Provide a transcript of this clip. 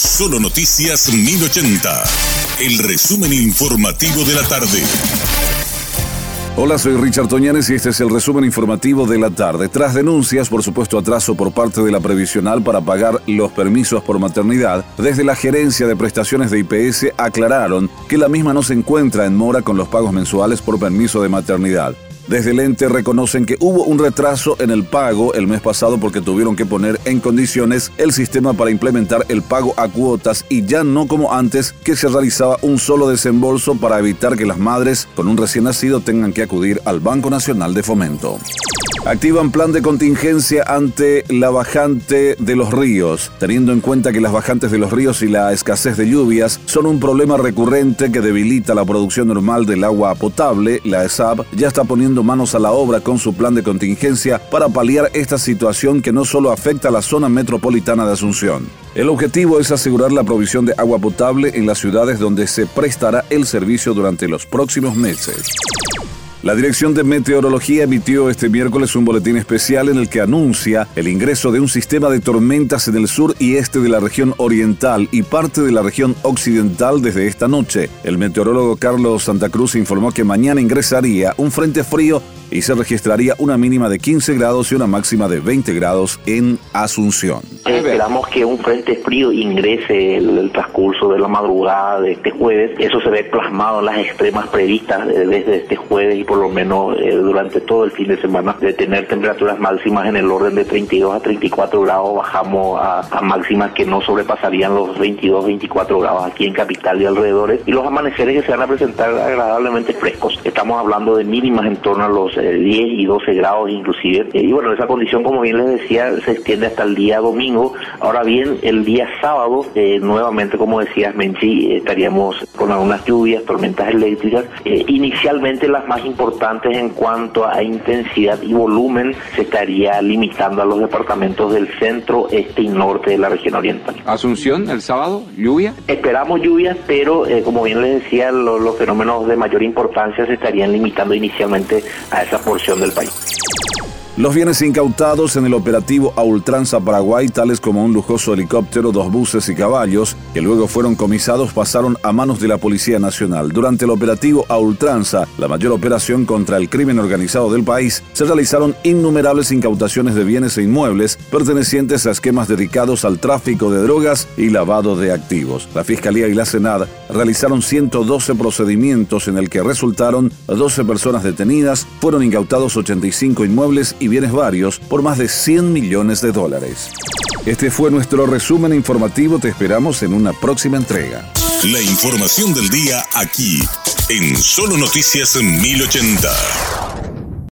Solo Noticias 1080. El resumen informativo de la tarde. Hola, soy Richard Toñanes y este es el resumen informativo de la tarde. Tras denuncias por supuesto atraso por parte de la previsional para pagar los permisos por maternidad, desde la gerencia de prestaciones de IPS aclararon que la misma no se encuentra en mora con los pagos mensuales por permiso de maternidad. Desde el ente reconocen que hubo un retraso en el pago el mes pasado porque tuvieron que poner en condiciones el sistema para implementar el pago a cuotas y ya no como antes que se realizaba un solo desembolso para evitar que las madres con un recién nacido tengan que acudir al Banco Nacional de Fomento. Activan plan de contingencia ante la bajante de los ríos, teniendo en cuenta que las bajantes de los ríos y la escasez de lluvias son un problema recurrente que debilita la producción normal del agua potable. La ESAB ya está poniendo manos a la obra con su plan de contingencia para paliar esta situación que no solo afecta a la zona metropolitana de Asunción. El objetivo es asegurar la provisión de agua potable en las ciudades donde se prestará el servicio durante los próximos meses. La Dirección de Meteorología emitió este miércoles un boletín especial en el que anuncia el ingreso de un sistema de tormentas en el sur y este de la región oriental y parte de la región occidental desde esta noche. El meteorólogo Carlos Santa Cruz informó que mañana ingresaría un frente frío y se registraría una mínima de 15 grados y una máxima de 20 grados en Asunción. Esperamos que un frente frío ingrese el, transcurso de la madrugada de este jueves. Eso se ve plasmado en las extremas previstas desde este jueves y por lo menos eh, durante todo el fin de semana de tener temperaturas máximas en el orden de 32 a 34 grados. Bajamos a, máximas que no sobrepasarían los 22, 24 grados aquí en capital y alrededores. Y los amaneceres que se van a presentar agradablemente frescos. Estamos hablando de mínimas en torno a los 10 y 12 grados inclusive. Eh, y bueno, esa condición, como bien les decía, se extiende hasta el día domingo. Ahora bien, el día sábado, eh, nuevamente, como decías, Menchi, estaríamos con algunas lluvias, tormentas eléctricas. Eh, inicialmente las más importantes en cuanto a intensidad y volumen se estaría limitando a los departamentos del centro, este y norte de la región oriental. Asunción, el sábado, lluvia. Esperamos lluvias, pero como bien les decía, lo, los fenómenos de mayor importancia se estarían limitando inicialmente a esa porción del país. Los bienes incautados en el operativo a Ultranza Paraguay, tales como un lujoso helicóptero, dos buses y caballos, que luego fueron comisados, pasaron a manos de la Policía Nacional. Durante el operativo a Ultranza, la mayor operación contra el crimen organizado del país, se realizaron innumerables incautaciones de bienes e inmuebles pertenecientes a esquemas dedicados al tráfico de drogas y lavado de activos. La Fiscalía y la Senad realizaron 112 procedimientos en el que resultaron 12 personas detenidas, fueron incautados 85 inmuebles y bienes varios por más de 100 millones de dólares. Este fue nuestro resumen informativo, te esperamos en una próxima entrega. La información del día aquí, en Solo Noticias 1080.